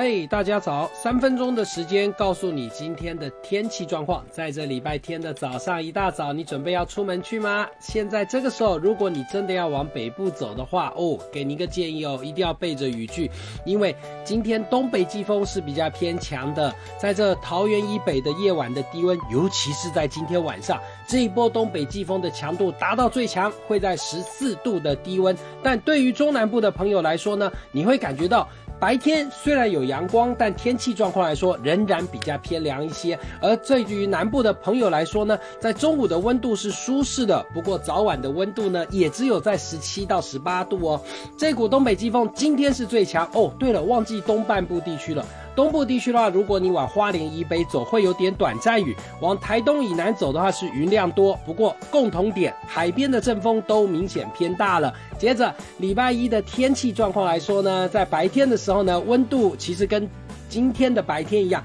嘿，大家早！三分钟的时间告诉你今天的天气状况。在这礼拜天的早上一大早，你准备要出门去吗？现在这个时候，如果你真的要往北部走的话，哦，给你一个建议哦，一定要备着雨具，因为今天东北季风是比较偏强的。在这桃园以北的夜晚的低温，尤其是在今天晚上，这一波东北季风的强度达到最强，会在十四度的低温。但对于中南部的朋友来说呢，你会感觉到。白天虽然有阳光，但天气状况来说仍然比较偏凉一些。而对于南部的朋友来说呢，在中午的温度是舒适的，不过早晚的温度呢也只有在十七到十八度哦。这股东北季风今天是最强哦。对了，忘记东半部地区了。东部地区的话，如果你往花莲以北走，会有点短暂雨；往台东以南走的话，是云量多。不过共同点，海边的阵风都明显偏大了。接着礼拜一的天气状况来说呢，在白天的时候呢，温度其实跟今天的白天一样。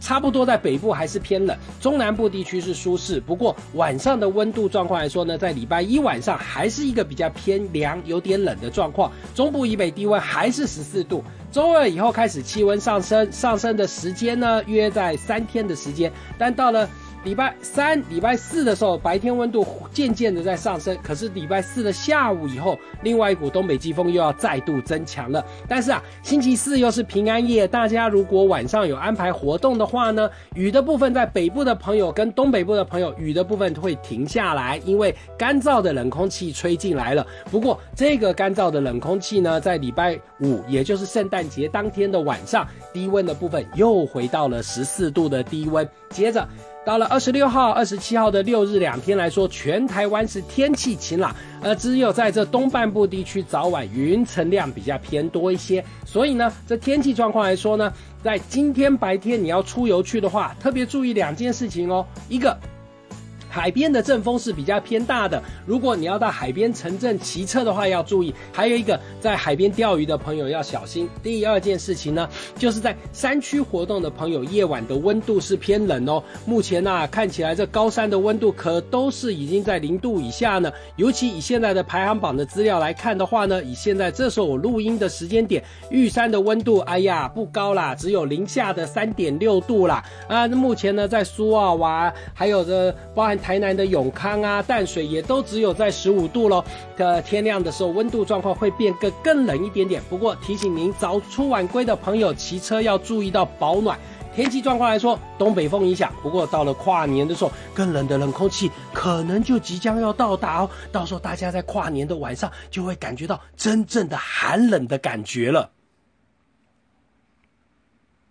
差不多在北部还是偏冷，中南部地区是舒适。不过晚上的温度状况来说呢，在礼拜一晚上还是一个比较偏凉、有点冷的状况。中部以北低温还是十四度。周二以后开始气温上升，上升的时间呢约在三天的时间，但到了。礼拜三、礼拜四的时候，白天温度渐渐的在上升。可是礼拜四的下午以后，另外一股东北季风又要再度增强了。但是啊，星期四又是平安夜，大家如果晚上有安排活动的话呢，雨的部分在北部的朋友跟东北部的朋友，雨的部分会停下来，因为干燥的冷空气吹进来了。不过这个干燥的冷空气呢，在礼拜五，也就是圣诞节当天的晚上，低温的部分又回到了十四度的低温。接着。到了二十六号、二十七号的六日两天来说，全台湾是天气晴朗，而只有在这东半部地区早晚云层量比较偏多一些。所以呢，这天气状况来说呢，在今天白天你要出游去的话，特别注意两件事情哦，一个。海边的阵风是比较偏大的，如果你要到海边城镇骑车的话，要注意。还有一个在海边钓鱼的朋友要小心。第二件事情呢，就是在山区活动的朋友，夜晚的温度是偏冷哦。目前呢，看起来这高山的温度可都是已经在零度以下呢。尤其以现在的排行榜的资料来看的话呢，以现在这时候我录音的时间点，玉山的温度，哎呀，不高啦，只有零下的三点六度啦。啊，那目前呢，在苏澳啊，还有这包含。台南的永康啊，淡水也都只有在十五度喽。的天亮的时候，温度状况会变个更冷一点点。不过提醒您早出晚归的朋友，骑车要注意到保暖。天气状况来说，东北风影响。不过到了跨年的时候，更冷的冷空气可能就即将要到达哦。到时候大家在跨年的晚上就会感觉到真正的寒冷的感觉了。